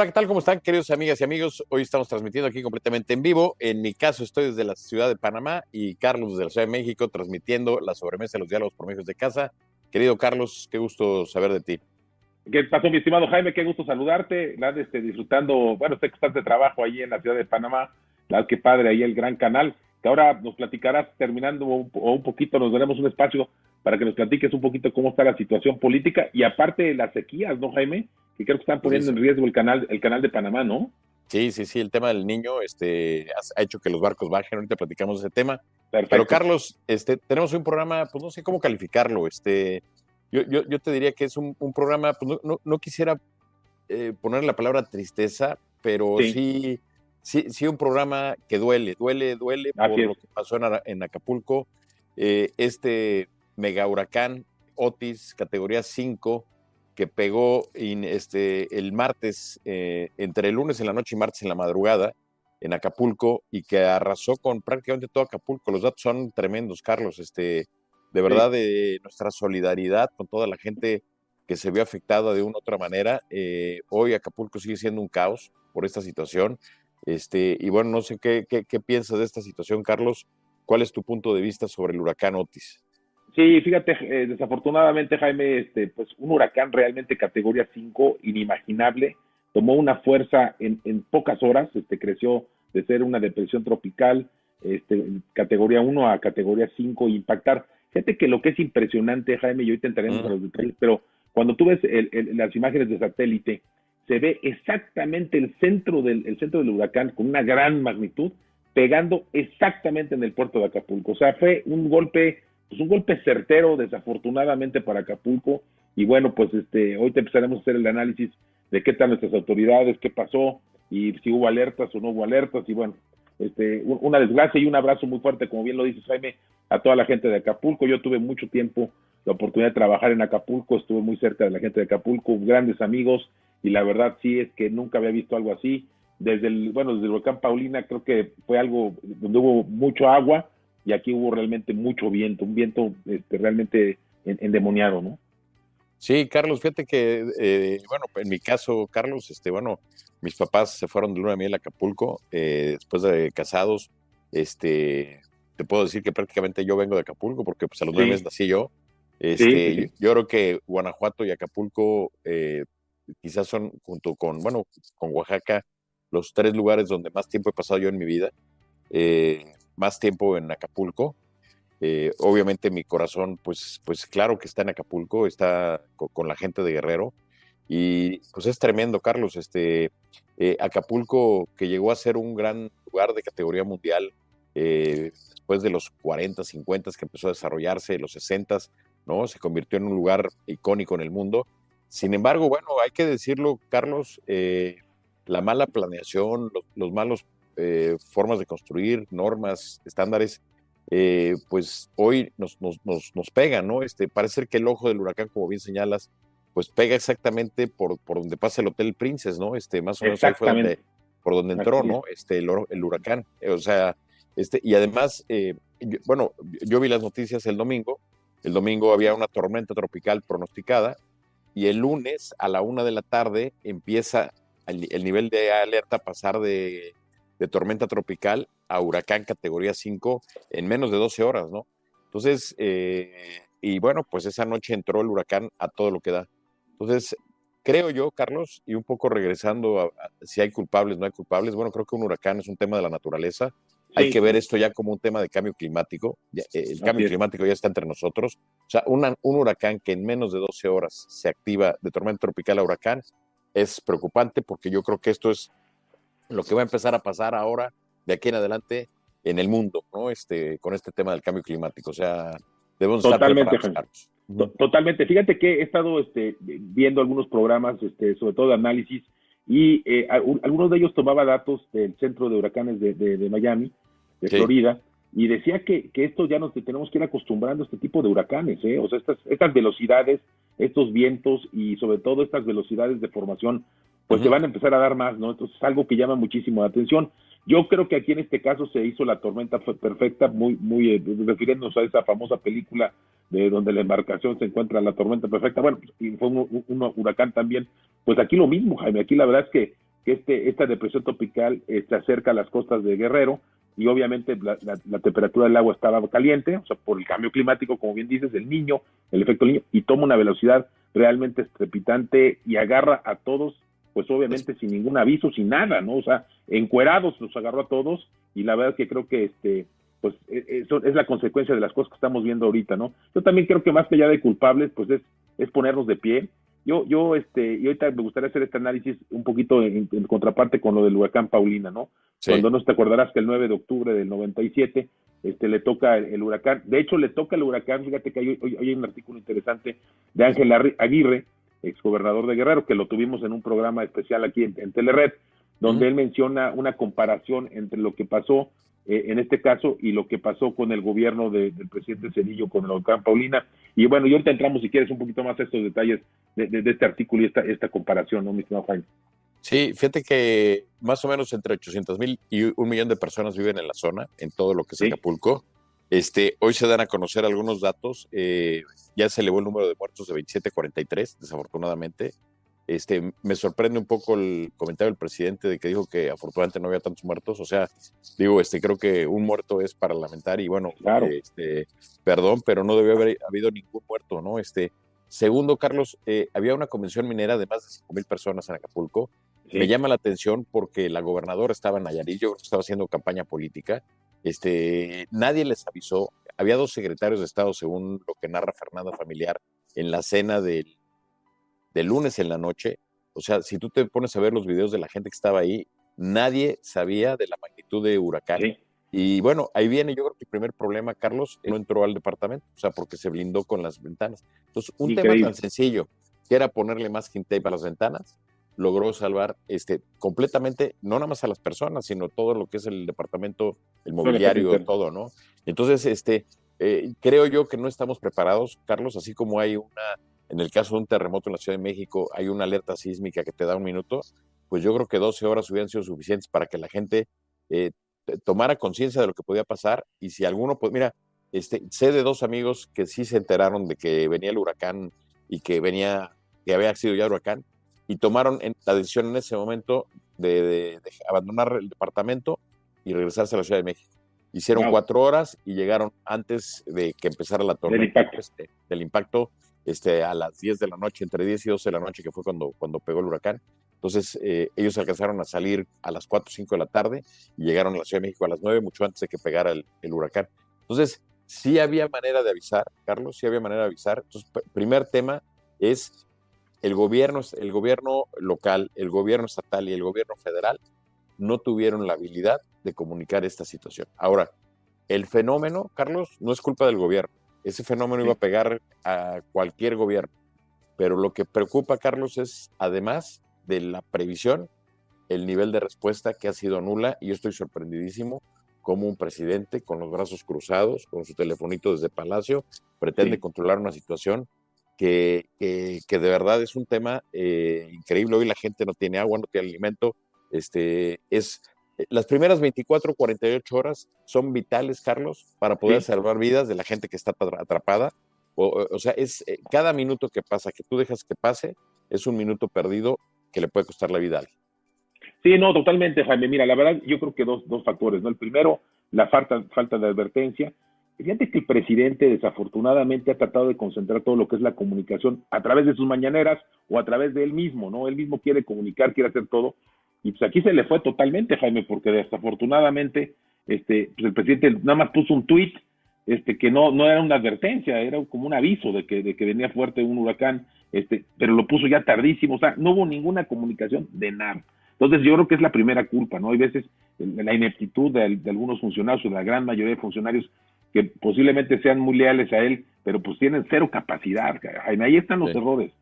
Hola, ¿qué tal? ¿Cómo están, queridos amigas y amigos? Hoy estamos transmitiendo aquí completamente en vivo. En mi caso, estoy desde la ciudad de Panamá y Carlos desde la Ciudad de México transmitiendo la sobremesa de los diálogos por medios de casa. Querido Carlos, qué gusto saber de ti. ¿Qué pasó, mi estimado Jaime? Qué gusto saludarte. Nada, este, disfrutando, bueno, este constante trabajo ahí en la ciudad de Panamá. La que padre ahí el gran canal. Que ahora nos platicarás terminando o un poquito, nos daremos un espacio para que nos platiques un poquito cómo está la situación política y aparte de las sequías, ¿no, Jaime? que creo que están poniendo en riesgo el canal, el canal de Panamá, ¿no? Sí, sí, sí, el tema del niño este, ha hecho que los barcos bajen, ahorita platicamos de ese tema. Pero Carlos, este, tenemos un programa, pues no sé cómo calificarlo, este, yo, yo, yo te diría que es un, programa, pues no, no, quisiera eh, poner la palabra tristeza, pero sí. sí, sí, un programa que duele, duele, duele por lo que pasó en, Acapulco, eh, este mega huracán Otis, categoría 5, que pegó este, el martes, eh, entre el lunes en la noche y martes en la madrugada, en Acapulco, y que arrasó con prácticamente todo Acapulco. Los datos son tremendos, Carlos. Este, de verdad, de nuestra solidaridad con toda la gente que se vio afectada de una u otra manera. Eh, hoy Acapulco sigue siendo un caos por esta situación. Este, y bueno, no sé qué, qué, qué piensas de esta situación, Carlos. ¿Cuál es tu punto de vista sobre el huracán Otis? Sí, fíjate, eh, desafortunadamente, Jaime, este, pues un huracán realmente categoría 5, inimaginable, tomó una fuerza en, en pocas horas, este, creció de ser una depresión tropical, este, categoría 1 a categoría 5, impactar. Fíjate que lo que es impresionante, Jaime, y hoy te entraremos a los detalles, pero cuando tú ves las imágenes de satélite, se ve exactamente el centro, del, el centro del huracán con una gran magnitud, pegando exactamente en el puerto de Acapulco. O sea, fue un golpe pues un golpe certero, desafortunadamente para Acapulco. Y bueno, pues este, hoy te empezaremos a hacer el análisis de qué tal nuestras autoridades, qué pasó y si hubo alertas o no hubo alertas. Y bueno, este, una desgracia y un abrazo muy fuerte, como bien lo dices Jaime, a toda la gente de Acapulco. Yo tuve mucho tiempo la oportunidad de trabajar en Acapulco, estuve muy cerca de la gente de Acapulco, grandes amigos, y la verdad sí es que nunca había visto algo así. Desde el, bueno, desde el volcán Paulina creo que fue algo donde hubo mucho agua, y aquí hubo realmente mucho viento, un viento este, realmente endemoniado, ¿no? Sí, Carlos, fíjate que, eh, bueno, en mi caso, Carlos, este, bueno, mis papás se fueron de luna de miel a Acapulco, eh, después de casados, este, te puedo decir que prácticamente yo vengo de Acapulco, porque pues a los nueve meses nací yo. Este, Yo creo que Guanajuato y Acapulco eh, quizás son, junto con, bueno, con Oaxaca, los tres lugares donde más tiempo he pasado yo en mi vida. Eh, más tiempo en Acapulco. Eh, obviamente mi corazón, pues, pues claro que está en Acapulco, está con, la gente de Guerrero. Y pues es tremendo, Carlos. Este, eh, Acapulco, que llegó a ser un gran lugar de categoría mundial después de los 40, 50 que empezó a desarrollarse, los 60, ¿no? Se convirtió en un lugar icónico en el mundo. Sin embargo, bueno, hay que decirlo, Carlos, la mala planeación, los, los malos eh, formas de construir, normas, estándares, eh, pues hoy nos, nos, nos, pega, ¿no? Este, parece que el ojo del huracán, como bien señalas, pues pega exactamente por, por donde pasa el Hotel Princess, ¿no? Este, más o menos ahí fue donde, por donde entró, ¿no? Este, el, el huracán. O sea, este, y además, eh, bueno, yo vi las noticias el domingo, el domingo había una tormenta tropical pronosticada, y el lunes a la una de la tarde empieza el nivel de alerta a pasar de tormenta tropical a huracán categoría 5 en menos de 12 horas, ¿no? Entonces, eh, y bueno, pues esa noche entró el huracán a todo lo que da. Entonces, creo yo, Carlos, y un poco regresando a, si hay culpables, no hay culpables, bueno, creo que un huracán es un tema de la naturaleza. Hay que ver esto ya como un tema de cambio climático. Eh, el cambio climático ya está entre nosotros. O sea, un huracán que en menos de 12 horas se activa de tormenta tropical a huracán es preocupante porque yo creo que esto es lo que va a empezar a pasar ahora, de aquí en adelante, en el mundo, ¿no? Este, con este tema del cambio climático. O sea, debemos Totalmente, estar Totalmente. Fíjate que he estado este, viendo algunos programas, este, sobre todo de análisis, y eh, algunos de ellos tomaba datos del centro de huracanes de, Miami, de Florida, y decía que, que, esto ya nos tenemos que ir acostumbrando a este tipo de huracanes, ¿eh? o sea, estas, estas velocidades, estos vientos y sobre todo estas velocidades de formación pues se van a empezar a dar más, ¿no? Entonces es algo que llama muchísimo la atención. Yo creo que aquí en este caso se hizo la tormenta perfecta, muy, muy eh, refiriéndonos a esa famosa película de donde la embarcación se encuentra la tormenta perfecta. Bueno, y fue un, huracán también. Pues aquí lo mismo, Jaime. Aquí la verdad es que, este, esta depresión tropical se acerca a las costas de Guerrero y obviamente la, la, temperatura del agua estaba caliente, o sea, por el cambio climático, como bien dices, el niño, el efecto niño, y toma una velocidad realmente estrepitante y agarra a todos pues obviamente sin ningún aviso, sin nada, ¿no? O sea, encuerados los agarró a todos y la verdad es que creo que este pues e, eso es la consecuencia de las cosas que estamos viendo ahorita, ¿no? Yo también creo que más que ya de culpables, pues es, es ponernos de pie. Yo, yo, este, y ahorita me gustaría hacer este análisis un poquito en, contraparte con lo del huracán Paulina, ¿no? Cuando no te acordarás que el 9 de octubre del 97, este, le toca el, huracán, de hecho le toca el huracán, fíjate que hoy, hay un artículo interesante de Ángel Aguirre, exgobernador de Guerrero, que lo tuvimos en un programa especial aquí en, Telered, donde él menciona una comparación entre lo que pasó eh, en este caso y lo que pasó con el gobierno del presidente Cedillo con el huracán Paulina. Y bueno, y ahorita entramos, si quieres, un poquito más a estos detalles de, este artículo y esta, esta comparación, ¿no, mi estimado Jaime? Sí, fíjate que más o menos entre 800 mil y un millón de personas viven en la zona, en todo lo que es Acapulco. Este, hoy se dan a conocer algunos datos. Eh, ya se elevó el número de muertos de 27.43, desafortunadamente. Este, me sorprende un poco el comentario del presidente de que dijo que afortunadamente no había tantos muertos. O sea, digo, este, creo que un muerto es para lamentar y bueno, claro. este, perdón, pero no debió haber habido ningún muerto, ¿no? Este, segundo, Carlos, eh, había una convención minera de más de 5 mil personas en Acapulco. Me llama la atención porque la gobernadora estaba en Nayarit, yo estaba haciendo campaña política este, nadie les avisó. Había dos secretarios de Estado, según lo que narra Fernanda Familiar, en la cena del, lunes en la noche. O sea, si tú te pones a ver los videos de la gente que estaba ahí, nadie sabía de la magnitud de huracán. Y bueno, ahí viene yo creo que el primer problema, Carlos, no entró al departamento, o sea, porque se blindó con las ventanas. Entonces, un tema tan sencillo, que era ponerle más tape a las ventanas, logró salvar este, completamente, no nada más a las personas, sino todo lo que es el departamento, el mobiliario, todo, ¿no? Entonces, este, eh, creo yo que no estamos preparados, Carlos, así como hay una, en el caso de un terremoto en la Ciudad de México, hay una alerta sísmica que te da un minuto, pues yo creo que 12 horas hubieran sido suficientes para que la gente eh, tomara conciencia de lo que podía pasar y si alguno, pues mira, este, sé de dos amigos que sí se enteraron de que venía el huracán y que venía, que había sido ya huracán, y tomaron la decisión en ese momento de, abandonar el departamento y regresarse a la Ciudad de México. Hicieron cuatro horas y llegaron antes de que empezara la tormenta este, del impacto, este, a las 10 de la noche, entre 10 y 12 de la noche, que fue cuando, cuando pegó el huracán. Entonces, eh, ellos alcanzaron a salir a las 4 o 5 de la tarde y llegaron a la Ciudad de México a las 9, mucho antes de que pegara el, el huracán. Entonces, sí había manera de avisar, Carlos, sí había manera de avisar. Entonces, primer tema es el gobierno, el gobierno local, el gobierno estatal y el gobierno federal no tuvieron la habilidad de comunicar esta situación. Ahora, el fenómeno, Carlos, no es culpa del gobierno. Ese fenómeno iba a pegar a cualquier gobierno. Pero lo que preocupa, Carlos, es además de la previsión, el nivel de respuesta que ha sido nula. Y yo estoy sorprendidísimo como un presidente con los brazos cruzados, con su telefonito desde Palacio, pretende controlar una situación que, que, de verdad es un tema eh, increíble. Hoy la gente no tiene agua, no tiene alimento. Este, es, eh, las primeras 24, 48 horas son vitales, Carlos, para poder salvar vidas de la gente que está atrapada. O, o, sea, es eh, cada minuto que pasa, que tú dejas que pase, es un minuto perdido que le puede costar la vida a alguien. Sí, no, totalmente, Jaime. Mira, la verdad, yo creo que dos, dos factores, ¿no? El primero, la falta, falta de advertencia Fíjate que el presidente desafortunadamente ha tratado de concentrar todo lo que es la comunicación a través de sus mañaneras o a través de él mismo, ¿no? Él mismo quiere comunicar, quiere hacer todo. Y pues aquí se le fue totalmente, Jaime, porque desafortunadamente este, pues el presidente nada más puso un tuit este, que no, no era una advertencia, era como un aviso de que, de que venía fuerte un huracán, este, pero lo puso ya tardísimo, o sea, no hubo ninguna comunicación de nada. Entonces yo creo que es la primera culpa, ¿no? Hay veces la ineptitud de, de algunos funcionarios, o de la gran mayoría de funcionarios, que posiblemente sean muy leales a él, pero pues tienen cero capacidad, Jaime. Ahí están los errores.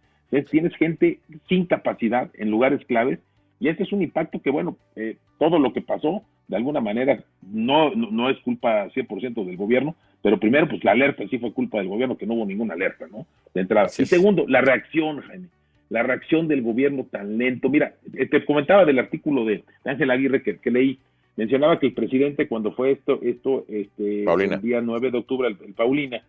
Tienes gente sin capacidad en lugares claves y este es un impacto que, bueno, eh, todo lo que pasó, de alguna manera, no, no, es culpa 100% del gobierno, pero primero, pues la alerta sí fue culpa del gobierno, que no hubo ninguna alerta, ¿no? De entrada. y segundo, la reacción, Jaime. La reacción del gobierno tan lento. Mira, te comentaba del artículo de Ángel Aguirre que, que leí, mencionaba que el presidente cuando fue esto, esto este, el día 9 de octubre, el, Paulina,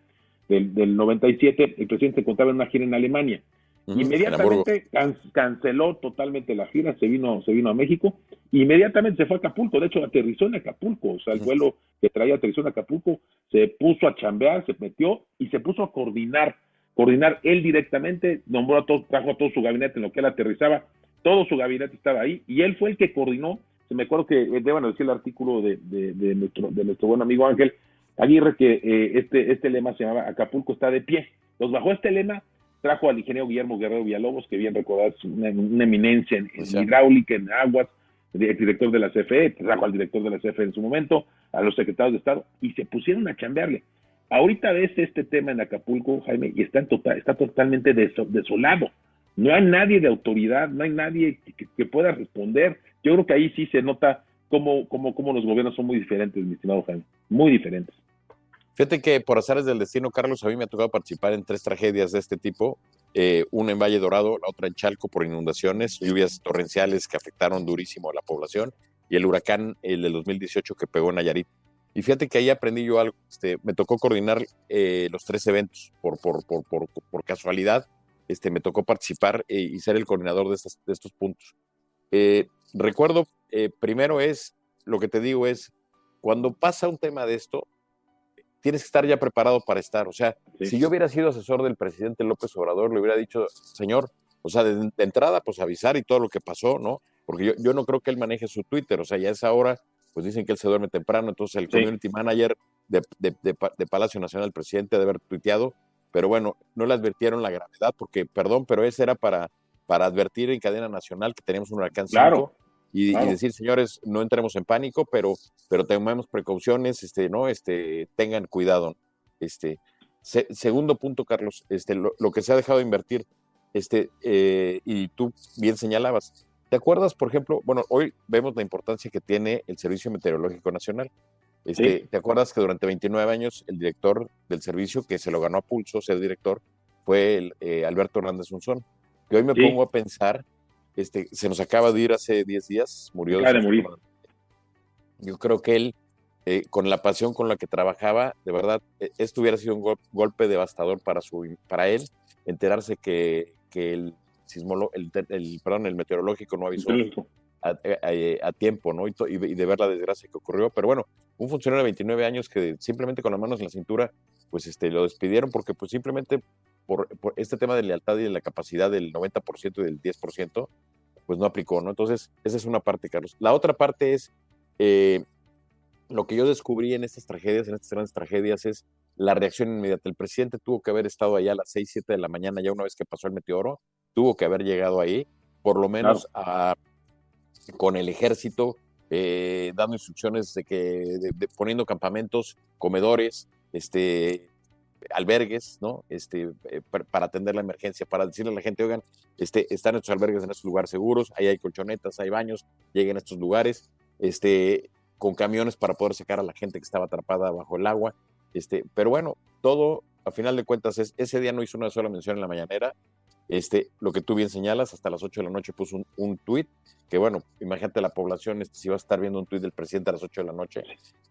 del, del 97, el presidente contaba en una gira en Alemania. Inmediatamente canceló totalmente la gira, se vino, se vino a México, inmediatamente se fue a Acapulco, de hecho aterrizó en Acapulco, o sea, el vuelo que traía aterrizó en Acapulco, se puso a chambear, se metió y se puso a coordinar, coordinar. Él directamente, nombró a todos, trajo a todo su gabinete en lo que él aterrizaba, todo su gabinete estaba ahí y él fue el que coordinó, se me acuerdo que eh, deban decir el artículo de, de, nuestro, de nuestro buen amigo Ángel Aguirre que eh, este, este lema se llamaba Acapulco está de pie, los bajó este lema trajo al ingeniero Guillermo Guerrero Villalobos, que bien recordar una, una eminencia en, hidráulica, en aguas, el director de la CFE, trajo al director de la CFE en su momento, a los secretarios de Estado, y se pusieron a chambearle. Ahorita ves este tema en Acapulco, Jaime, y está, total, está totalmente desolado. No hay nadie de autoridad, no hay nadie que, pueda responder. Yo creo que ahí sí se nota cómo, cómo, cómo los gobiernos son muy diferentes, mi estimado Jaime, muy diferentes. Fíjate que por azares del destino, Carlos, a mí me ha tocado participar en tres tragedias de este tipo. Eh, una en Valle Dorado, la otra en Chalco por inundaciones, lluvias torrenciales que afectaron durísimo a la población, y el huracán, el del 2018 que pegó en Nayarit. Y fíjate que ahí aprendí yo algo. Este, me tocó coordinar eh, los tres eventos por, por, por, por, casualidad. Este, me tocó participar eh, y ser el coordinador de, de estos puntos. recuerdo, primero es, lo que te digo es, cuando pasa un tema de esto, tienes que estar ya preparado para estar. O sea, si yo hubiera sido asesor del presidente López Obrador, le hubiera dicho, señor, o sea, de, entrada, pues avisar y todo lo que pasó, ¿no? Porque yo, yo, no creo que él maneje su Twitter, o sea, ya a esa hora, pues dicen que él se duerme temprano, entonces el community manager de, de, Palacio Nacional, el presidente, de haber tuiteado, pero bueno, no le advirtieron la gravedad, porque, perdón, pero ese era para, para advertir en cadena nacional que teníamos un huracán claro y, decir, señores, no entremos en pánico, pero, pero tomemos precauciones, este, ¿no? Este, tengan cuidado. Este, segundo punto, Carlos, este, lo, que se ha dejado de invertir, este, eh, y tú bien señalabas, ¿te acuerdas, por ejemplo, bueno, hoy vemos la importancia que tiene el Servicio Meteorológico Nacional? Este, ¿Te acuerdas que durante 29 años el director del servicio, que se lo ganó a pulso, ser director, fue el, eh, Alberto Hernández Unzón? Que hoy me pongo a pensar este, se nos acaba de ir hace 10 días, murió. De morir. Yo creo que él, eh, con la pasión con la que trabajaba, de verdad, e, esto hubiera sido un golpe devastador para, su, para él, enterarse que, que el, sismolo, el, el, perdón, el meteorológico no avisó a, tiempo, ¿no? Y, y, de ver la desgracia que ocurrió. Pero bueno, un funcionario de 29 años que simplemente con las manos en la cintura, pues este, lo despidieron porque pues simplemente por, este tema de lealtad y de la capacidad del 90% y del 10%, pues no aplicó, ¿no? Entonces, esa es una parte, Carlos. La otra parte es, eh, lo que yo descubrí en estas tragedias, en estas grandes tragedias, es la reacción inmediata. El presidente tuvo que haber estado allá a las 6, 7 de la mañana, ya una vez que pasó el meteoro, tuvo que haber llegado ahí, por lo menos con el ejército, eh, dando instrucciones de que, poniendo campamentos, comedores, este, albergues, ¿no? Este, eh, para atender la emergencia, para decirle a la gente, oigan, este, están estos albergues en estos lugares seguros, ahí hay colchonetas, hay baños, lleguen a estos lugares, este, con camiones para poder sacar a la gente que estaba atrapada bajo el agua, este, pero bueno, todo, a final de cuentas, es, ese día no hizo una sola mención en la mañanera, este, lo que tú bien señalas, hasta las 8 de la noche puso un, un tuit, que bueno, imagínate la población, este, si va a estar viendo un tuit del presidente a las 8 de la noche,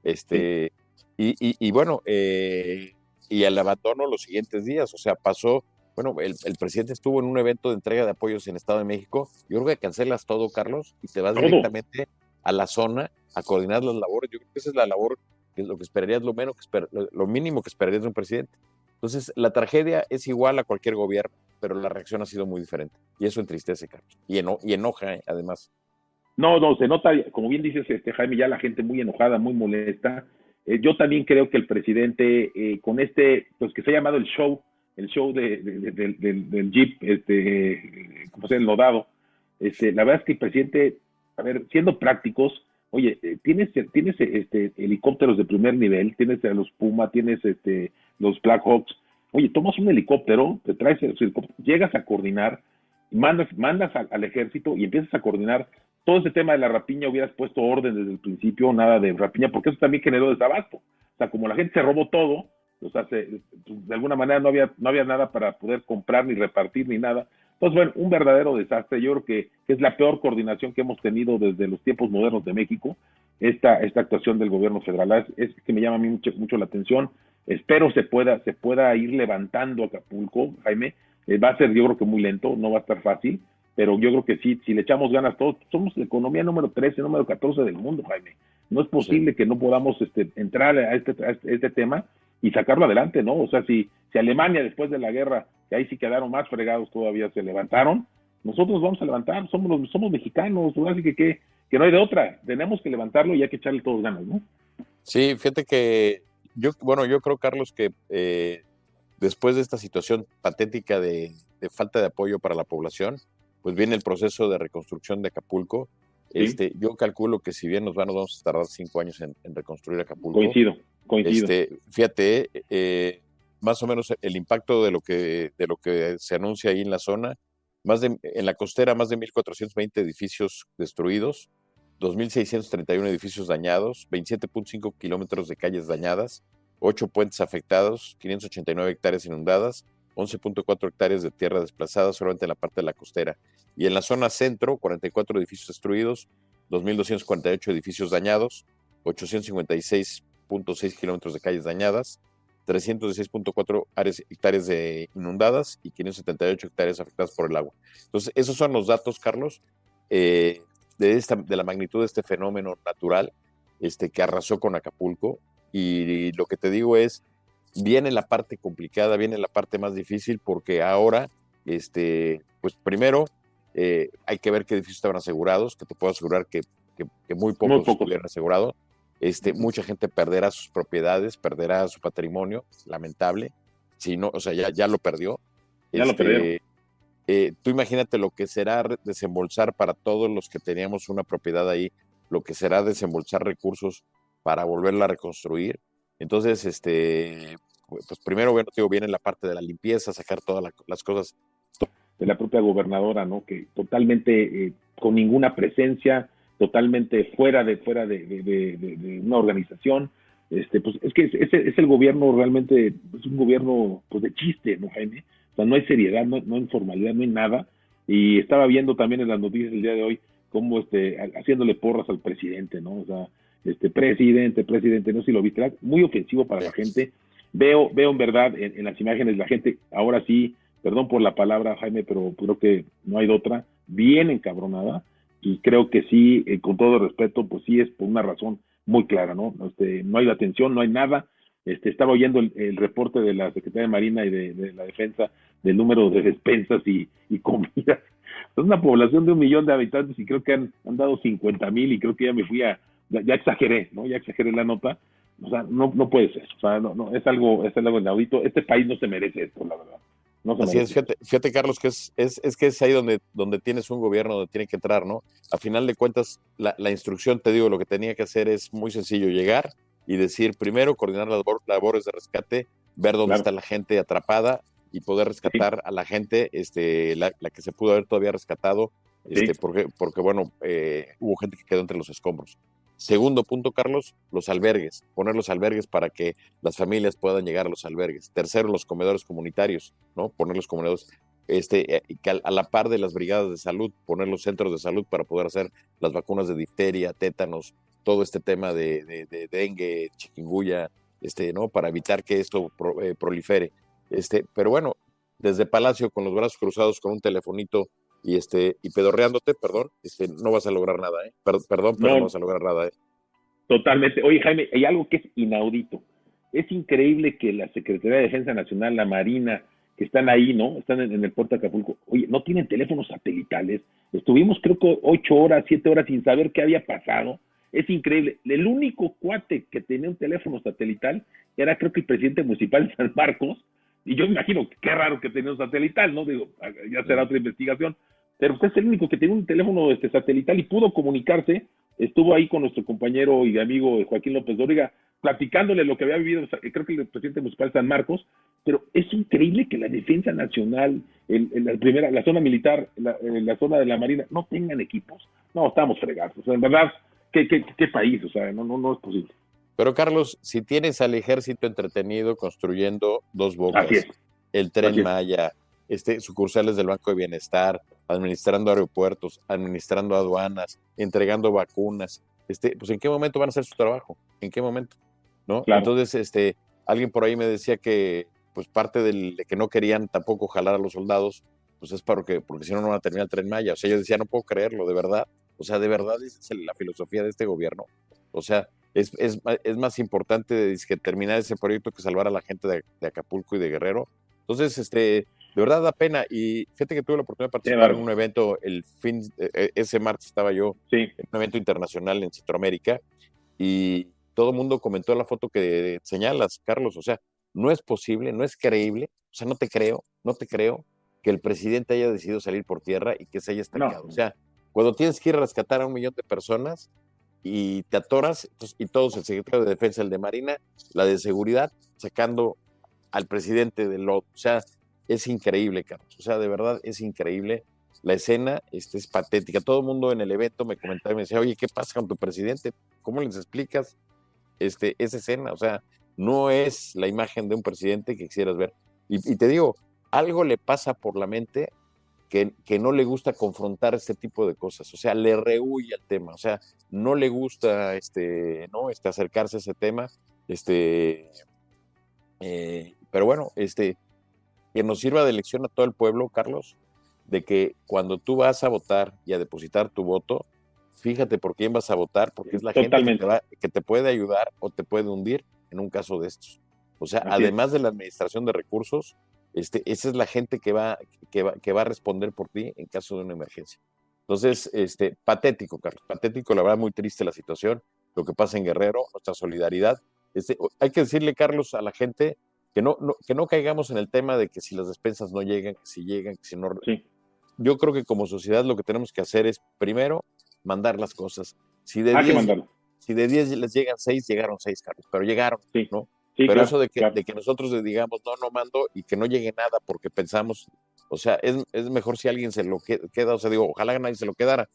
este, y, y, y, bueno, eh, y el abandono los siguientes días. O sea, pasó, bueno, el, presidente estuvo en un evento de entrega de apoyos en Estado de México. Yo creo que cancelas todo, Carlos, y te vas directamente a la zona a coordinar las labores. Yo creo que esa es la labor, que es lo que esperarías, lo, menos que lo mínimo que esperarías de un presidente. Entonces, la tragedia es igual a cualquier gobierno, pero la reacción ha sido muy diferente. Y eso entristece, Carlos. Y, y enoja, eh, además. No, no, se nota, como bien dices, este Jaime, ya la gente muy enojada, muy molesta. Eh, yo también creo que el presidente, eh, con este, pues que se ha llamado el show, el show de, del Jeep, este, como se ha enlodado, este, la verdad es que el presidente, a ver, siendo prácticos, oye, eh, tienes, tienes este, helicópteros de primer nivel, tienes a los Puma, tienes este, los Black Hawks, oye, tomas un helicóptero, te traes llegas a coordinar, mandas, mandas al ejército y empiezas a coordinar todo ese tema de la rapiña hubieras puesto orden desde el principio, nada de rapiña, porque eso también generó desabasto. O sea, como la gente se robó todo, o sea, pues, de alguna manera no había, no había nada para poder comprar ni repartir ni nada. Entonces, bueno, un verdadero desastre. Yo creo que, es la peor coordinación que hemos tenido desde los tiempos modernos de México. esta, esta actuación del gobierno federal. Es, que me llama a mí mucho, mucho, la atención. Espero se pueda, se pueda ir levantando Acapulco, Jaime. Eh, va a ser, yo creo que muy lento, no va a estar fácil, pero yo creo que sí, si le echamos ganas todos, somos la economía número 13, número 14 del mundo, Jaime. No es posible que no podamos este, entrar este, a este, este, tema y sacarlo adelante, ¿no? O sea, si, si Alemania después de la guerra, que ahí sí quedaron más fregados todavía, se levantaron, nosotros vamos a levantar, somos somos mexicanos, así que, que, que no hay de otra, tenemos que levantarlo y hay que echarle todos ganas, ¿no? Sí, fíjate que yo, bueno, yo creo, Carlos, que eh, después de esta situación patética de, falta de apoyo para la población, pues viene el proceso de reconstrucción de Acapulco. Este, yo calculo que si bien nos, van, nos vamos a tardar cinco años en, reconstruir Acapulco. Coincido, coincido. Este, fíjate, eh, más o menos el impacto de lo que de lo que se anuncia ahí en la zona más de, en la costera más de 1.420 edificios destruidos, 2.631 edificios dañados, 27.5 kilómetros de calles dañadas, 8 puentes afectados, 589 hectáreas inundadas, 11.4 hectáreas de tierra desplazada solamente en la parte de la costera. Y en la zona centro, 44 edificios destruidos, 2.248 edificios dañados, 856.6 kilómetros de calles dañadas, 316.4 hectáreas de inundadas y 578 hectáreas afectadas por el agua. Entonces, esos son los datos, Carlos, eh, de, esta, de la magnitud de este fenómeno natural este, que arrasó con Acapulco. Y lo que te digo es, viene la parte complicada, viene la parte más difícil, porque ahora, este, pues primero, eh, hay que ver qué edificios estaban asegurados, que te puedo asegurar que, muy pocos, muy pocos. estuvieron asegurados. Este, mucha gente perderá sus propiedades, perderá su patrimonio, lamentable. Si no, o sea, ya, ya lo perdió. Ya lo perdió. Eh, tú imagínate lo que será desembolsar para todos los que teníamos una propiedad ahí, lo que será desembolsar recursos para volverla a reconstruir. Entonces, este, pues primero, bueno, digo, viene la parte de la limpieza, sacar todas las cosas. De la propia gobernadora, ¿no? Que totalmente eh, con ninguna presencia, totalmente fuera de fuera de, una organización. Este, pues es que es, es, el gobierno realmente, es un gobierno pues de chiste, ¿no, Jaime? O sea, no hay seriedad, no, no hay formalidad, no hay nada. Y estaba viendo también en las noticias el día de hoy cómo este, haciéndole porras al presidente, ¿no? O sea, este presidente, presidente, no sé si lo viste, muy ofensivo para la gente. Veo, veo en verdad en, en, las imágenes la gente, ahora sí, perdón por la palabra, Jaime, pero creo que no hay de otra, bien encabronada y creo que sí, eh, con todo respeto, pues sí es por una razón muy clara, ¿no? Este, no hay atención, no hay nada. Este, estaba oyendo el, reporte de la Secretaría de Marina y de, la Defensa del número de despensas y, y comidas. Es una población de un millón de habitantes y creo que han, han dado 50 mil y creo que ya me fui a, ya, exageré, ¿no? Ya exageré la nota. O sea, no, no puede ser. O sea, no, no, es algo, es algo inaudito. Este país no se merece esto, la verdad. Así es, fíjate, Carlos, que es, es, es, que es ahí donde, donde tienes un gobierno donde tiene que entrar, ¿no? A final de cuentas, la, la instrucción, te digo, lo que tenía que hacer es muy sencillo, llegar y decir, primero, coordinar las labores de rescate, ver dónde está la gente atrapada y poder rescatar a la gente, este, la, la, que se pudo haber todavía rescatado, este, porque, porque, bueno, eh, hubo gente que quedó entre los escombros. Segundo punto, Carlos, los albergues, poner los albergues para que las familias puedan llegar a los albergues. Tercero, los comedores comunitarios, ¿no? Poner los comedores, este, eh, a la par de las brigadas de salud, poner los centros de salud para poder hacer las vacunas de difteria, tétanos, todo este tema de, dengue, chikungunya, este, ¿no? Para evitar que esto eh, prolifere. Este, pero bueno, desde Palacio con los brazos cruzados, con un telefonito y este y pedorreándote, perdón, este, no vas a lograr nada, ¿eh? perdón, pero no. vas a lograr nada, ¿eh? Totalmente. Oye, Jaime, hay algo que es inaudito. Es increíble que la Secretaría de Defensa Nacional, la Marina, que están ahí, ¿no? Están en, el puerto de Acapulco. Oye, no tienen teléfonos satelitales. Estuvimos, creo que, ocho horas, siete horas sin saber qué había pasado. Es increíble. El único cuate que tenía un teléfono satelital era, creo que el presidente municipal de San Marcos, y yo me imagino, qué raro que tenía un satelital, ¿no? Digo, ya será otra investigación. Pero usted es el único que tiene un teléfono este, satelital y pudo comunicarse. Estuvo ahí con nuestro compañero y amigo Joaquín López Dóriga, platicándole lo que había vivido, creo que el presidente municipal San Marcos, pero es increíble que la defensa nacional, el, la primera, la zona militar, la, la, zona de la marina, no tengan equipos. No, estamos fregados. O sea, en verdad, ¿qué, qué, qué país? O sea, no, no, no es posible. Pero Carlos, si tienes al ejército entretenido construyendo dos bocas, el tren Maya, este, sucursales del Banco de Bienestar, administrando aeropuertos, administrando aduanas, entregando vacunas, este, pues en qué momento van a hacer su trabajo, en qué momento, ¿no? Entonces, este, alguien por ahí me decía que, pues parte del, de que no querían tampoco jalar a los soldados, pues es porque, porque si no, no van a terminar el tren Maya. O sea, yo decía, no puedo creerlo, de verdad. O sea, de verdad esa es la filosofía de este gobierno. O sea, es, es, es más importante que terminar ese proyecto que salvar a la gente de, de Acapulco y de Guerrero. Entonces, este, de verdad da pena. Y fíjate que tuve la oportunidad de participar en un evento el fin, e, e, ese martes estaba yo en un evento internacional en Centroamérica y todo el mundo comentó la foto que señalas, Carlos. O sea, no es posible, no es creíble. O sea, no te creo, no te creo que el presidente haya decidido salir por tierra y que se haya estancado. O sea, cuando tienes que ir a rescatar a un millón de personas y te atoras, y todos, el secretario de Defensa, el de Marina, la de Seguridad, sacando al presidente del lodo. O sea, es increíble, Carlos. O sea, de verdad es increíble. La escena este, es patética. Todo el mundo en el evento me comentaba y me decía, oye, ¿qué pasa con tu presidente? ¿Cómo les explicas este, esa escena? O sea, no es la imagen de un presidente que quisieras ver. Y, te digo, algo le pasa por la mente que, que, no le gusta confrontar este tipo de cosas, o sea, le rehuye al tema, o sea, no le gusta este, ¿no? este, acercarse a ese tema, este, eh, pero bueno, este, que nos sirva de lección a todo el pueblo, Carlos, de que cuando tú vas a votar y a depositar tu voto, fíjate por quién vas a votar, porque es la gente que te, puede ayudar o te puede hundir en un caso de estos. O sea, además de la administración de recursos, este, esa es la gente que va, que, va, que va a responder por ti en caso de una emergencia. Entonces, este, patético, Carlos, patético, la verdad, muy triste la situación, lo que pasa en Guerrero, nuestra solidaridad. Este, hay que decirle, Carlos, a la gente que no, que no caigamos en el tema de que si las despensas no llegan, que si llegan, que si no. Yo creo que como sociedad lo que tenemos que hacer es, primero, mandar las cosas. Si de 10 si de les llegan 6, llegaron 6, Carlos, pero llegaron, ¿no? Pero eso de que, de que nosotros le digamos, no, no mando y que no llegue nada porque pensamos, o sea, es, es mejor si alguien se lo queda, o sea, digo, ojalá que nadie se lo quedara,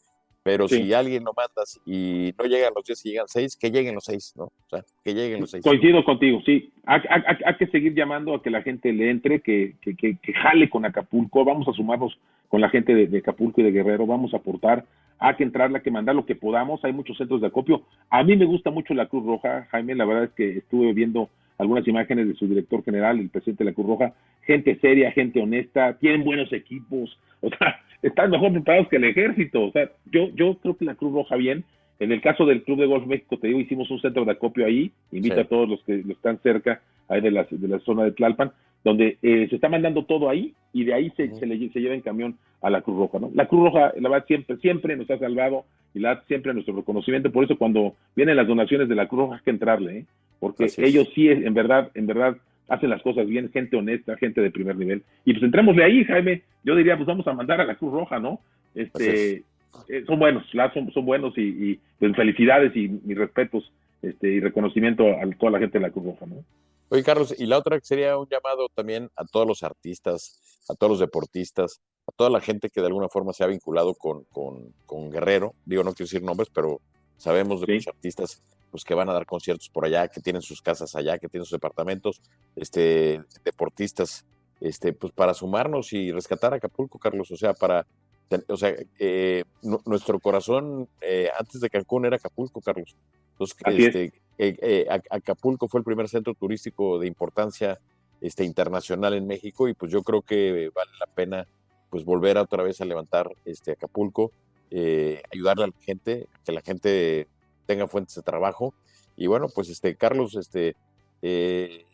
pero si alguien lo mandas y no llegan los 10 y llegan 6, que lleguen los 6, ¿no? O sea, que lleguen los 6. Coincido contigo, sí. Hay, que seguir llamando a que la gente le entre, que, que, que, jale con Acapulco. Vamos a sumarnos con la gente de, Acapulco y de Guerrero. Vamos a aportar. Hay que entrarle, hay que mandar lo que podamos. Hay muchos centros de acopio. A mí me gusta mucho la Cruz Roja, Jaime. La verdad es que estuve viendo algunas imágenes de su director general, el presidente de la Cruz Roja. Gente seria, gente honesta. Tienen buenos equipos. O sea, están mejor preparados que el ejército. O sea, yo, yo creo que la Cruz Roja bien. En el caso del Club de Golf México, te digo, hicimos un centro de acopio ahí. Invita a todos los que están cerca ahí de la, de la zona de Tlalpan, donde eh, se está mandando todo ahí y de ahí se, se, le, se lleva en camión a la Cruz Roja. ¿no? La Cruz Roja, la verdad, siempre, siempre nos ha salvado y la siempre nuestro reconocimiento. Por eso, cuando vienen las donaciones de la Cruz Roja, hay que entrarle, ¿eh? Porque ellos sí, en verdad, en verdad, hacen las cosas bien, gente honesta, gente de primer nivel. Y pues entrémosle ahí, Jaime. Yo diría, pues vamos a mandar a la Cruz Roja, ¿no? Este, eh, son buenos, son, son buenos y, y pues, felicidades y mis respetos este, y reconocimiento a toda la gente de la Cruz Roja, ¿no? Oye, Carlos, y la otra sería un llamado también a todos los artistas, a todos los deportistas, a toda la gente que de alguna forma se ha vinculado con, con, con Guerrero. Digo, no quiero decir nombres, pero sabemos de muchos artistas pues que van a dar conciertos por allá, que tienen sus casas allá, que tienen sus departamentos, este, deportistas, este, pues para sumarnos y rescatar a Acapulco, Carlos, o sea, para, o sea, eh, nuestro corazón eh, antes de Cancún era Acapulco, Carlos. Entonces, este, eh, Acapulco fue el primer centro turístico de importancia este, internacional en México y pues yo creo que vale la pena pues volver otra vez a levantar este Acapulco, ayudarle a la gente, que la gente tenga fuentes de trabajo. Y bueno, pues este, Carlos, este, eh,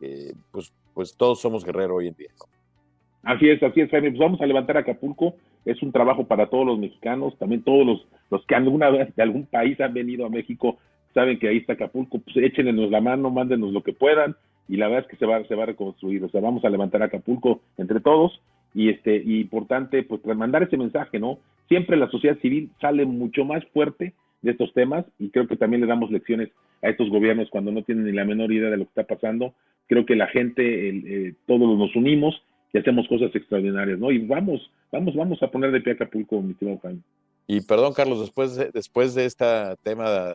eh, pues, pues todos somos guerreros hoy en día. Así es, así es, Jaime. Pues vamos a levantar Acapulco. Es un trabajo para todos los mexicanos, también todos los, los que alguna vez de algún país han venido a México saben que ahí está Acapulco. Pues échenos la mano, mándenos lo que puedan y la verdad es que se va, se va a reconstruir. O sea, vamos a levantar Acapulco entre todos y este y importante pues mandar ese mensaje, ¿no? Siempre la sociedad civil sale mucho más fuerte de estos temas y creo que también le damos lecciones a estos gobiernos cuando no tienen ni la menor idea de lo que está pasando. Creo que la gente, eh, todos nos unimos y hacemos cosas extraordinarias, ¿no? Y vamos, vamos, vamos a poner de pie a Acapulco, mi tío Jaime. Y perdón, Carlos, después de, después de este tema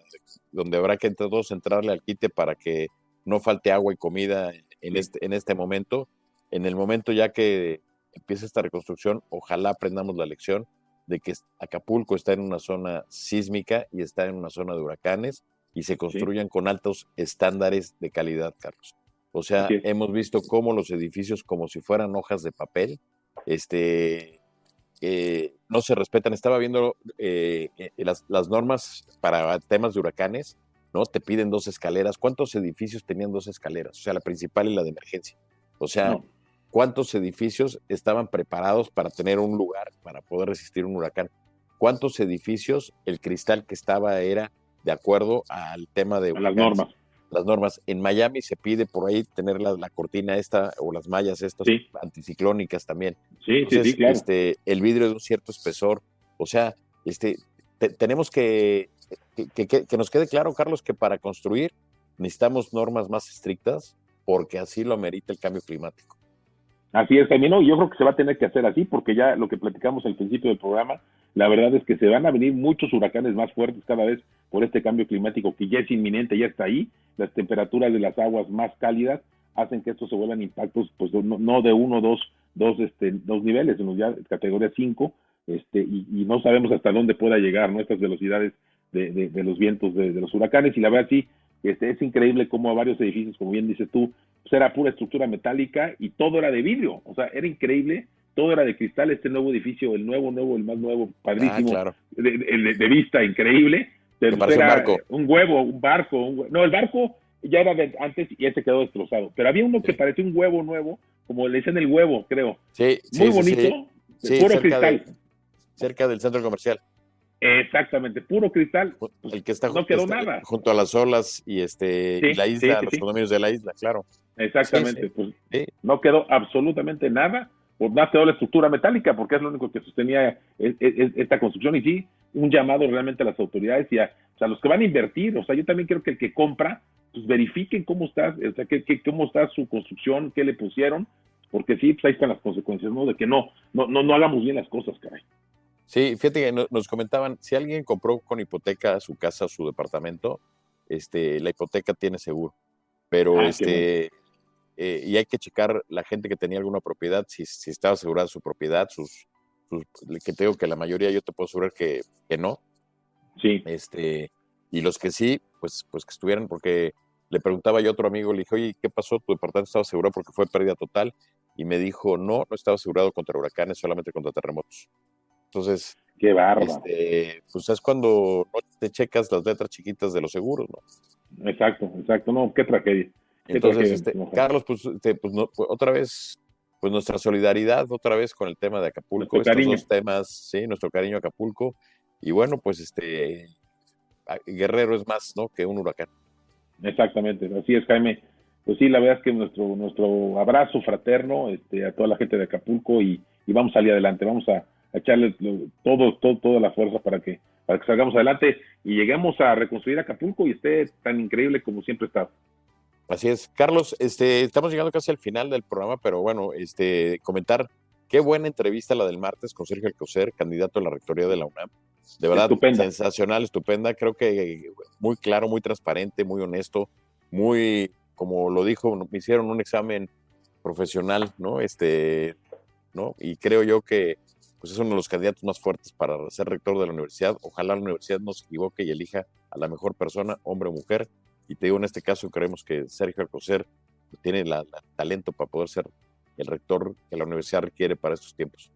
donde habrá que entre todos entrarle al quite para que no falte agua y comida en este, en este momento, en el momento ya que empiece esta reconstrucción, ojalá aprendamos la lección de que Acapulco está en una zona sísmica y está en una zona de huracanes y se construyan con altos estándares de calidad, Carlos. O sea, hemos visto cómo los edificios, como si fueran hojas de papel, este, eh, no se respetan. Estaba viendo eh, eh, las, normas para temas de huracanes, ¿no? Te piden dos escaleras. ¿Cuántos edificios tenían dos escaleras? O sea, la principal y la de emergencia. O sea, ¿cuántos edificios estaban preparados para tener un lugar para poder resistir un huracán? ¿Cuántos edificios el cristal que estaba era de acuerdo al tema de las normas. Las normas. En Miami se pide por ahí tener la, cortina esta o las mallas estas anticiclónicas también. Sí, sí, claro. este, el vidrio de un cierto espesor. O sea, este, tenemos que que, que nos quede claro, Carlos, que para construir necesitamos normas más estrictas porque así lo amerita el cambio climático. Así es, Camino. Yo creo que se va a tener que hacer así porque ya lo que platicamos al principio del programa, la verdad es que se van a venir muchos huracanes más fuertes cada vez por este cambio climático que ya es inminente, ya está ahí. Las temperaturas de las aguas más cálidas hacen que estos se vuelvan impactos, pues no, de uno, dos, dos, este, dos niveles, sino ya categoría 5, este, y, no sabemos hasta dónde pueda llegar nuestras velocidades de, de, los vientos de, los huracanes. Y la verdad sí, este, es increíble cómo a varios edificios, como bien dices tú, pues era pura estructura metálica y todo era de vidrio. O sea, era increíble, todo era de cristal. Este nuevo edificio, el nuevo, nuevo, el más nuevo, padrísimo, ah, de, vista increíble. Pero pues era un, barco. un huevo, un barco. no, el barco ya era de antes y ya se quedó destrozado. Pero había uno que parecía un huevo nuevo, como le dicen el huevo, creo. Sí, Muy bonito, puro cristal. cerca del centro comercial. Exactamente, puro cristal. El que está no quedó nada. junto a las olas y este la isla, los condominios de la isla, claro. Exactamente, pues no quedó absolutamente nada, pues más quedó la estructura metálica, porque es lo único que sostenía e, e, e, esta construcción. Y sí, un llamado realmente a las autoridades y a, los que van a invertir. O sea, yo también quiero que el que compra, pues verifiquen cómo está, o sea, que, cómo está su construcción, qué le pusieron, porque sí, pues ahí están las consecuencias, ¿no? De que no, no, no, no hagamos bien las cosas, caray. Sí, fíjate que nos comentaban, si alguien compró con hipoteca su casa su departamento, este, la hipoteca tiene seguro. Pero ah, este, eh, y hay que checar la gente que tenía alguna propiedad, si, si estaba asegurada su propiedad, sus, que te digo que la mayoría yo te puedo asegurar que, que no. Sí. Este, y los que sí, pues, pues que estuvieran, porque le preguntaba yo a otro amigo, le dije, oye, ¿qué pasó? ¿Tu departamento estaba asegurado porque fue pérdida total? Y me dijo, no, no estaba asegurado contra huracanes, solamente contra terremotos. Entonces, Qué este, pues es cuando no te checas las letras chiquitas de los seguros, ¿no? Exacto, exacto, no, qué tragedia. Entonces, este, Carlos, pues, este, pues, pues, otra vez, pues nuestra solidaridad, otra vez con el tema de Acapulco, estos dos temas, sí, nuestro cariño a Acapulco, y bueno, pues este, Guerrero es más, ¿no? Que un huracán. Exactamente, así es, Jaime. Pues sí, la verdad es que nuestro, nuestro abrazo fraterno este, a toda la gente de Acapulco y, y vamos a salir adelante, vamos a, echarle todo, todo, toda la fuerza para que, para que salgamos adelante y lleguemos a reconstruir Acapulco y esté tan increíble como siempre está. Así es. Carlos, este, estamos llegando casi al final del programa, pero bueno, este, comentar qué buena entrevista la del martes con Sergio Alcocer, candidato a la rectoría de la UNAM. De verdad, sensacional, estupenda. Creo que muy claro, muy transparente, muy honesto, muy, como lo dijo, me hicieron un examen profesional, ¿no? Este, ¿no? Y creo yo que pues es uno de los candidatos más fuertes para ser rector de la universidad. Ojalá la universidad no se equivoque y elija a la mejor persona, hombre o mujer. Y te digo, en este caso creemos que Sergio Alcocer tiene el talento para poder ser el rector que la universidad requiere para estos tiempos.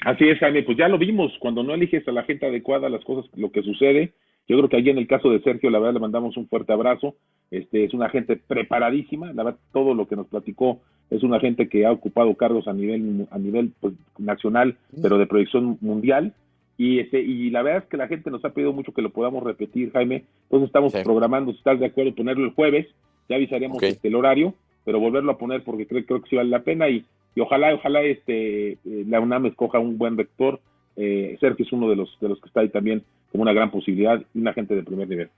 Así es, Jaime, pues ya lo vimos, cuando no eliges a la gente adecuada, las cosas, lo que sucede. Yo creo que allí en el caso de Sergio, la verdad, le mandamos un fuerte abrazo. Este, es una gente preparadísima, la verdad, todo lo que nos platicó es una gente que ha ocupado cargos a nivel a nivel pues, nacional, pero de proyección mundial. Y, este, y la verdad es que la gente nos ha pedido mucho que lo podamos repetir, Jaime. Entonces estamos programando, si estás de acuerdo, ponerlo el jueves. Ya avisaríamos este, el horario, pero volverlo a poner porque creo, creo que sí vale la pena. Y, y ojalá, ojalá este, eh, la UNAM escoja un buen rector. Eh, Sergio es uno de los, de los que está ahí también como una gran posibilidad y una gente de primer nivel.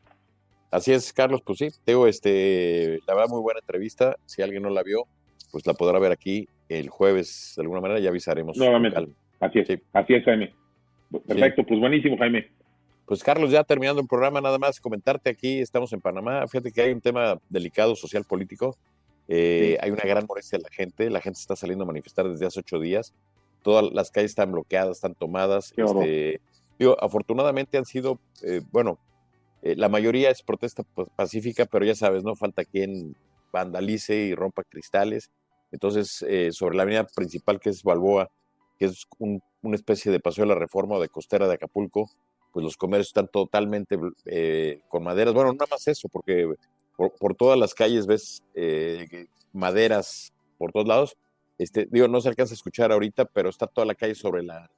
Así es, Carlos, pues sí, tengo este, la verdad muy buena entrevista. Si alguien no la vio, pues la podrá ver aquí el jueves, de alguna manera ya avisaremos. Nuevamente. Así es, así es, Jaime. Perfecto, pues buenísimo, Jaime. Pues Carlos, ya terminando el programa, nada más comentarte aquí, estamos en Panamá, fíjate que hay un tema delicado social político, eh, hay una gran molestia de la gente, la gente está saliendo a manifestar desde hace ocho días, todas las calles están bloqueadas, están tomadas. Este, digo, afortunadamente han sido, eh, bueno, eh, la mayoría es protesta pacífica, pero ya sabes, no falta quien vandalice y rompa cristales. Entonces, eh, sobre la avenida principal que es Balboa, que es una especie de paseo de la reforma o de costera de Acapulco, pues los comercios están totalmente con maderas. Bueno, nada más eso, porque por, todas las calles ves maderas por todos lados. Este, digo, no se alcanza a escuchar ahorita, pero está toda la calle sobre la,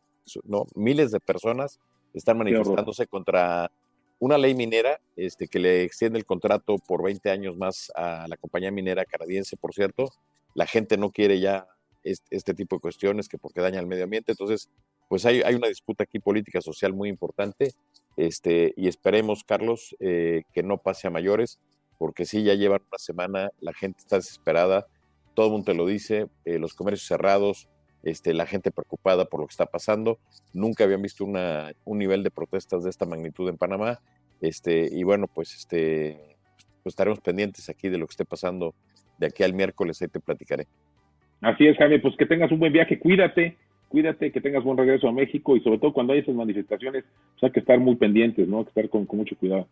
no, miles de personas están manifestándose contra una ley minera este, que le extiende el contrato por 20 años más a la compañía minera canadiense, por cierto. La gente no quiere ya este, tipo de cuestiones que porque daña al medio ambiente. Entonces, pues hay, hay una disputa aquí política social muy importante este, y esperemos, Carlos, eh, que no pase a mayores, porque sí, ya llevan una semana, la gente está desesperada, todo el mundo te lo dice, eh, los comercios cerrados, este, la gente preocupada por lo que está pasando. Nunca habían visto una, un nivel de protestas de esta magnitud en Panamá. Este, y bueno, pues, este, pues estaremos pendientes aquí de lo que esté pasando de aquí al miércoles, ahí te platicaré. Así es, Jaime, pues que tengas un buen viaje, cuídate, cuídate, que tengas buen regreso a México y sobre todo cuando hay esas manifestaciones, pues hay que estar muy pendientes, ¿no? Hay que estar con, mucho cuidado.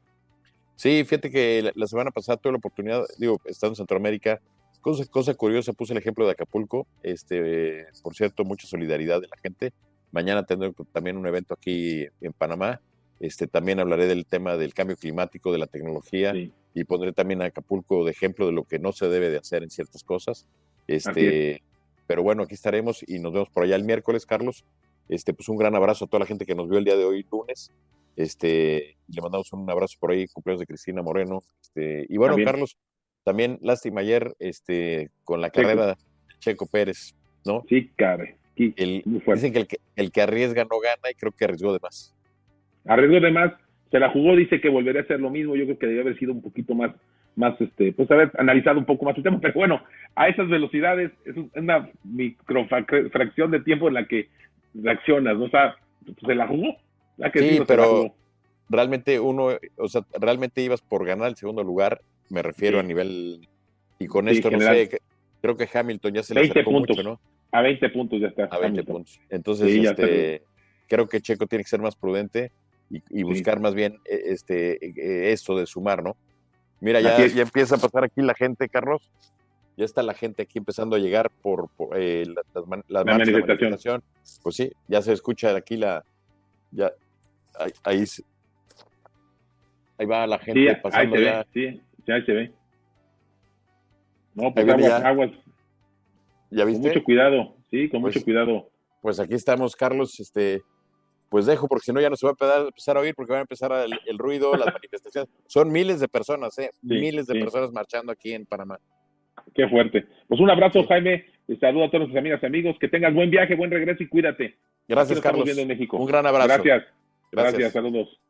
Sí, fíjate que la, la, semana pasada tuve la oportunidad, digo, estando en Centroamérica, Cosa, cosa curiosa, puse el ejemplo de Acapulco. Este, por cierto, mucha solidaridad de la gente. Mañana tendré también un evento aquí en Panamá. Este, también hablaré del tema del cambio climático, de la tecnología y pondré también a Acapulco de ejemplo de lo que no se debe de hacer en ciertas cosas. Este, pero bueno, aquí estaremos y nos vemos por allá el miércoles, Carlos. Este, pues un gran abrazo a toda la gente que nos vio el día de hoy, lunes. Este, le mandamos un abrazo por ahí, cumpleaños de Cristina Moreno. Este, y bueno, Carlos, también, lástima ayer, este, con la carrera de Checo Pérez, ¿no? Sí, el, dicen que el, que el que arriesga no gana y creo que arriesgó de más. Arriesgó de más, se la jugó, dice que volvería a hacer lo mismo. Yo creo que debería haber sido un poquito más, más, este, pues haber analizado un poco más el tema. Pero bueno, a esas velocidades es una microfracción de tiempo en la que reaccionas, ¿no? O sea, se la jugó. que sí, pero realmente uno, o sea, realmente ibas por ganar el segundo lugar me refiero a nivel. Y con esto, no sé, creo que Hamilton ya se le acercó puntos. mucho, ¿no? A 20 puntos ya está. A 20 puntos. Entonces, este, creo que Checo tiene que ser más prudente y, buscar más bien e, este, e, esto de sumar, ¿no? Mira, ya, ya empieza a pasar aquí la gente, Carlos. Ya está la gente aquí empezando a llegar por, eh, la, manifestación. Pues sí, ya se escucha aquí la. Ya, ahí, ahí, ahí va la gente pasando ya. sí, ya se ve. No, pues aguas, aguas. ¿Ya viste? Con mucho cuidado, sí, con mucho pues, cuidado. Pues aquí estamos, Carlos. Este, pues dejo, porque si no ya no se va a empezar, a oír, porque va a empezar el, ruido, las manifestaciones. Son miles de personas, ¿eh? miles de personas marchando aquí en Panamá. Qué fuerte. Pues un abrazo, Jaime. Saludos a todos nuestros amigas y amigos. Que tengas buen viaje, buen regreso y cuídate. Gracias, Carlos. En México. Un gran abrazo. Gracias. Gracias, saludos.